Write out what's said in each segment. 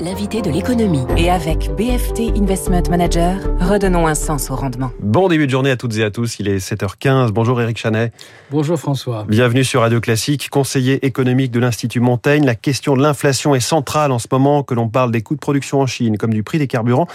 L'invité de l'économie. Et avec BFT Investment Manager, redonnons un sens au rendement. Bon début de journée à toutes et à tous, il est 7h15. Bonjour Eric Chanet. Bonjour François. Bienvenue sur Radio Classique, conseiller économique de l'Institut Montaigne. La question de l'inflation est centrale en ce moment que l'on parle des coûts de production en Chine comme du prix des carburants.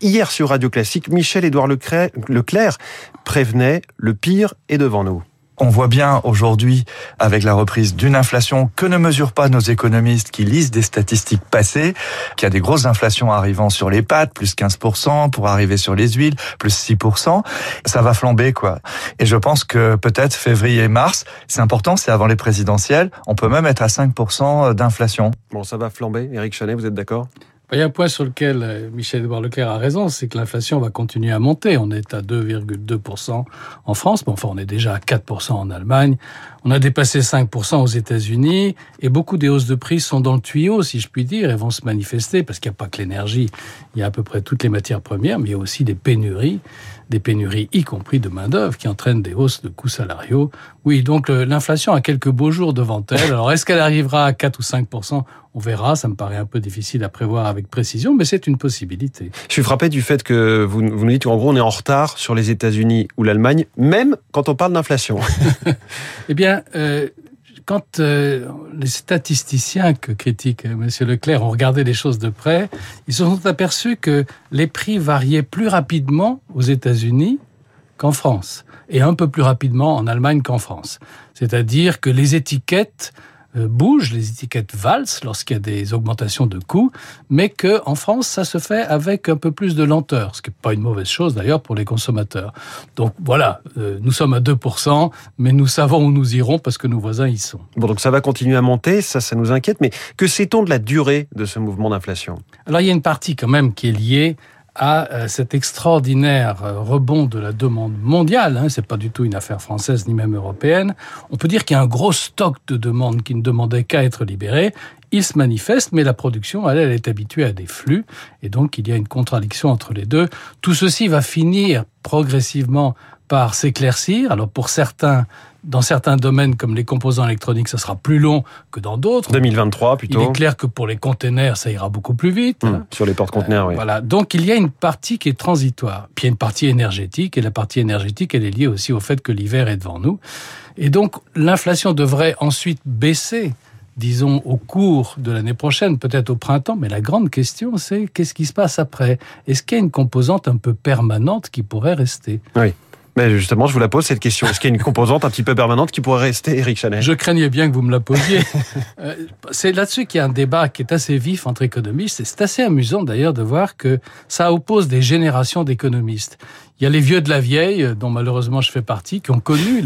Hier sur Radio Classique, Michel-Édouard Leclerc prévenait le pire est devant nous. On voit bien aujourd'hui, avec la reprise d'une inflation que ne mesurent pas nos économistes qui lisent des statistiques passées, qu'il y a des grosses inflations arrivant sur les pâtes, plus 15%, pour arriver sur les huiles, plus 6%. Ça va flamber, quoi. Et je pense que peut-être février mars, c'est important, c'est avant les présidentielles, on peut même être à 5% d'inflation. Bon, ça va flamber. Eric Chanet, vous êtes d'accord? Il y a un point sur lequel euh, Michel-Edouard Leclerc a raison, c'est que l'inflation va continuer à monter. On est à 2,2% en France, mais enfin on est déjà à 4% en Allemagne. On a dépassé 5% aux États-Unis et beaucoup des hausses de prix sont dans le tuyau, si je puis dire, et vont se manifester parce qu'il n'y a pas que l'énergie, il y a à peu près toutes les matières premières, mais il y a aussi des pénuries des pénuries, y compris de main-d'œuvre, qui entraînent des hausses de coûts salariaux. Oui, donc l'inflation a quelques beaux jours devant elle. Alors, est-ce qu'elle arrivera à 4 ou 5% On verra. Ça me paraît un peu difficile à prévoir avec précision, mais c'est une possibilité. Je suis frappé du fait que vous, vous nous dites qu'en gros, on est en retard sur les États-Unis ou l'Allemagne, même quand on parle d'inflation. eh bien, euh, quand euh, les statisticiens que critique euh, M. Leclerc ont regardé les choses de près, ils se sont aperçus que les prix variaient plus rapidement aux États-Unis qu'en France, et un peu plus rapidement en Allemagne qu'en France. C'est-à-dire que les étiquettes bougent, les étiquettes valsent lorsqu'il y a des augmentations de coûts, mais que en France, ça se fait avec un peu plus de lenteur, ce qui n'est pas une mauvaise chose d'ailleurs pour les consommateurs. Donc voilà, euh, nous sommes à 2%, mais nous savons où nous irons parce que nos voisins y sont. Bon, donc ça va continuer à monter, ça, ça nous inquiète, mais que sait-on de la durée de ce mouvement d'inflation? Alors il y a une partie quand même qui est liée à euh, cet extraordinaire euh, rebond de la demande mondiale. Hein, c'est pas du tout une affaire française ni même européenne. On peut dire qu'il y a un gros stock de demandes qui ne demandaient qu'à être libérées. Il se manifeste, mais la production, elle, elle est habituée à des flux, et donc il y a une contradiction entre les deux. Tout ceci va finir progressivement par s'éclaircir. Alors pour certains, dans certains domaines comme les composants électroniques, ça sera plus long que dans d'autres. 2023 plutôt. Il est clair que pour les containers, ça ira beaucoup plus vite. Hum, sur les porte-conteneurs, oui. Voilà. Donc il y a une partie qui est transitoire. Puis il y a une partie énergétique, et la partie énergétique, elle est liée aussi au fait que l'hiver est devant nous. Et donc l'inflation devrait ensuite baisser disons, au cours de l'année prochaine, peut-être au printemps. Mais la grande question, c'est qu'est-ce qui se passe après? Est-ce qu'il y a une composante un peu permanente qui pourrait rester? Oui. Mais justement, je vous la pose cette question. Est-ce qu'il y a une composante un petit peu permanente qui pourrait rester, Eric Chanet? Je craignais bien que vous me la posiez. Euh, c'est là-dessus qu'il y a un débat qui est assez vif entre économistes. Et c'est assez amusant d'ailleurs de voir que ça oppose des générations d'économistes. Il y a les vieux de la vieille, dont malheureusement je fais partie, qui ont connu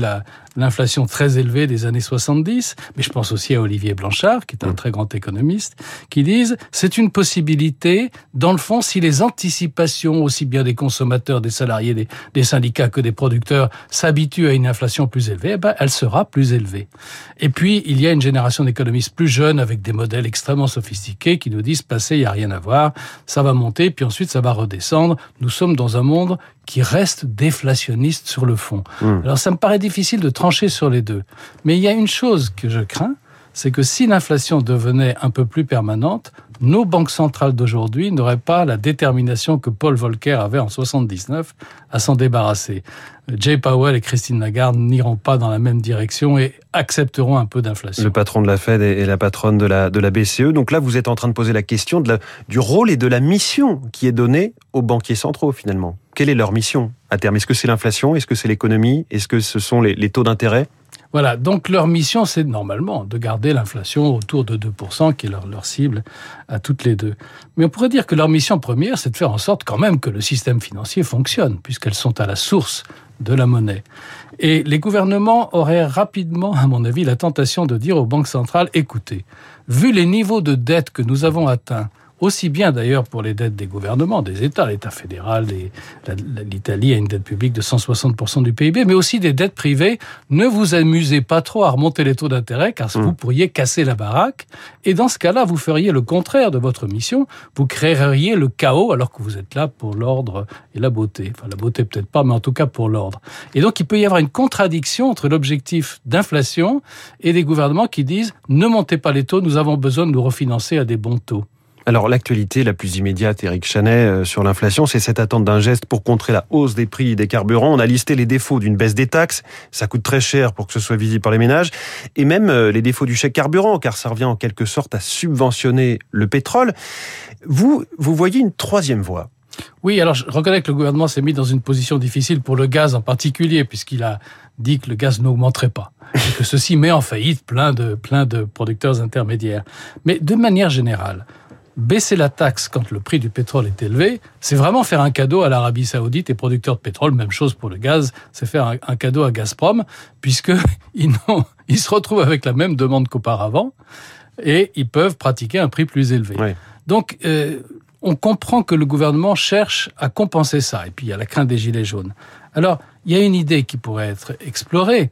l'inflation très élevée des années 70, mais je pense aussi à Olivier Blanchard, qui est un mm. très grand économiste, qui disent c'est une possibilité, dans le fond, si les anticipations, aussi bien des consommateurs, des salariés, des, des syndicats que des producteurs, s'habituent à une inflation plus élevée, eh ben, elle sera plus élevée. Et puis, il y a une génération d'économistes plus jeunes, avec des modèles extrêmement sophistiqués, qui nous disent passé, il n'y a rien à voir, ça va monter, puis ensuite ça va redescendre. Nous sommes dans un monde qui reste déflationniste sur le fond. Hmm. Alors ça me paraît difficile de trancher sur les deux. Mais il y a une chose que je crains, c'est que si l'inflation devenait un peu plus permanente, nos banques centrales d'aujourd'hui n'auraient pas la détermination que Paul Volcker avait en 79 à s'en débarrasser. Jay Powell et Christine Lagarde n'iront pas dans la même direction et accepteront un peu d'inflation. Le patron de la Fed et la patronne de la, de la BCE. Donc là, vous êtes en train de poser la question de la, du rôle et de la mission qui est donnée aux banquiers centraux finalement. Quelle est leur mission à terme? Est-ce que c'est l'inflation? Est-ce que c'est l'économie? Est-ce que ce sont les, taux d'intérêt? Voilà, donc leur mission, c'est normalement de garder l'inflation autour de 2%, qui est leur, leur, cible à toutes les deux. Mais on pourrait dire que leur mission première, c'est de faire en sorte quand même que le système financier fonctionne, puisqu'elles sont à la source de la monnaie. Et les gouvernements auraient rapidement, à mon avis, la tentation de dire aux banques centrales, écoutez, vu les niveaux de dette que nous avons atteints, aussi bien d'ailleurs pour les dettes des gouvernements, des États, l'État fédéral, l'Italie a une dette publique de 160% du PIB, mais aussi des dettes privées. Ne vous amusez pas trop à remonter les taux d'intérêt, car vous mmh. pourriez casser la baraque, et dans ce cas-là, vous feriez le contraire de votre mission, vous créeriez le chaos alors que vous êtes là pour l'ordre et la beauté. Enfin, la beauté peut-être pas, mais en tout cas pour l'ordre. Et donc, il peut y avoir une contradiction entre l'objectif d'inflation et des gouvernements qui disent ne montez pas les taux, nous avons besoin de nous refinancer à des bons taux. Alors l'actualité la plus immédiate, Eric Chanet, euh, sur l'inflation, c'est cette attente d'un geste pour contrer la hausse des prix des carburants. On a listé les défauts d'une baisse des taxes, ça coûte très cher pour que ce soit visible par les ménages, et même euh, les défauts du chèque carburant, car ça revient en quelque sorte à subventionner le pétrole. Vous, vous voyez une troisième voie oui, alors je reconnais que le gouvernement s'est mis dans une position difficile pour le gaz en particulier, puisqu'il a dit que le gaz n'augmenterait pas, et que ceci met en faillite plein de, plein de producteurs intermédiaires. Mais de manière générale, baisser la taxe quand le prix du pétrole est élevé, c'est vraiment faire un cadeau à l'Arabie saoudite et producteurs de pétrole. Même chose pour le gaz, c'est faire un, cadeau à Gazprom, puisqu'ils ils se retrouvent avec la même demande qu'auparavant, et ils peuvent pratiquer un prix plus élevé. Donc, euh, on comprend que le gouvernement cherche à compenser ça. Et puis, il y a la crainte des gilets jaunes. Alors, il y a une idée qui pourrait être explorée,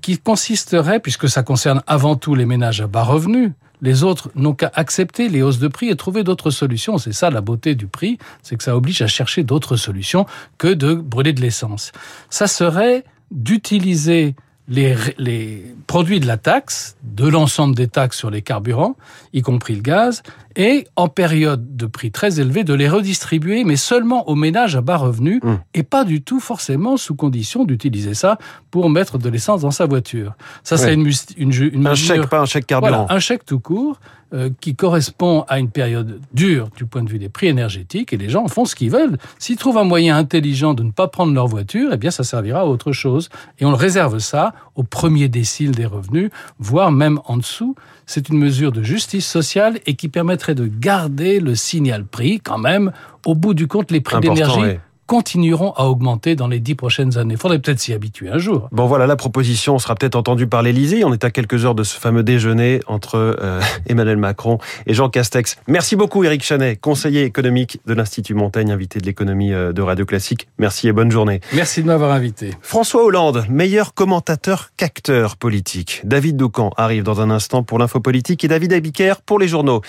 qui consisterait, puisque ça concerne avant tout les ménages à bas revenus, les autres n'ont qu'à accepter les hausses de prix et trouver d'autres solutions. C'est ça la beauté du prix, c'est que ça oblige à chercher d'autres solutions que de brûler de l'essence. Ça serait d'utiliser les, produits de la taxe, de l'ensemble des taxes sur les carburants, y compris le gaz, et en période de prix très élevé, de les redistribuer, mais seulement aux ménages à bas revenus, mmh. et pas du tout forcément sous condition d'utiliser ça pour mettre de l'essence dans sa voiture. Ça, c'est une, une, Un chèque, pas un chèque carburant. Voilà, un chèque tout court. Euh, qui correspond à une période dure du point de vue des prix énergétiques et les gens font ce qu'ils veulent. S'ils trouvent un moyen intelligent de ne pas prendre leur voiture, eh bien ça servira à autre chose. Et on réserve ça au premier décile des revenus, voire même en dessous. C'est une mesure de justice sociale et qui permettrait de garder le signal prix quand même. Au bout du compte, les prix d'énergie continueront à augmenter dans les dix prochaines années. Il faudrait peut-être s'y habituer un jour. Bon voilà, la proposition sera peut-être entendue par l'Élysée. On est à quelques heures de ce fameux déjeuner entre euh, Emmanuel Macron et Jean Castex. Merci beaucoup Éric Chanet, conseiller économique de l'Institut Montaigne, invité de l'économie euh, de Radio Classique. Merci et bonne journée. Merci de m'avoir invité. François Hollande, meilleur commentateur qu'acteur politique. David Doucan arrive dans un instant pour l'info politique et David Abiker pour les journaux.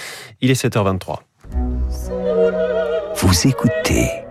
Il est 7h23. Vous écoutez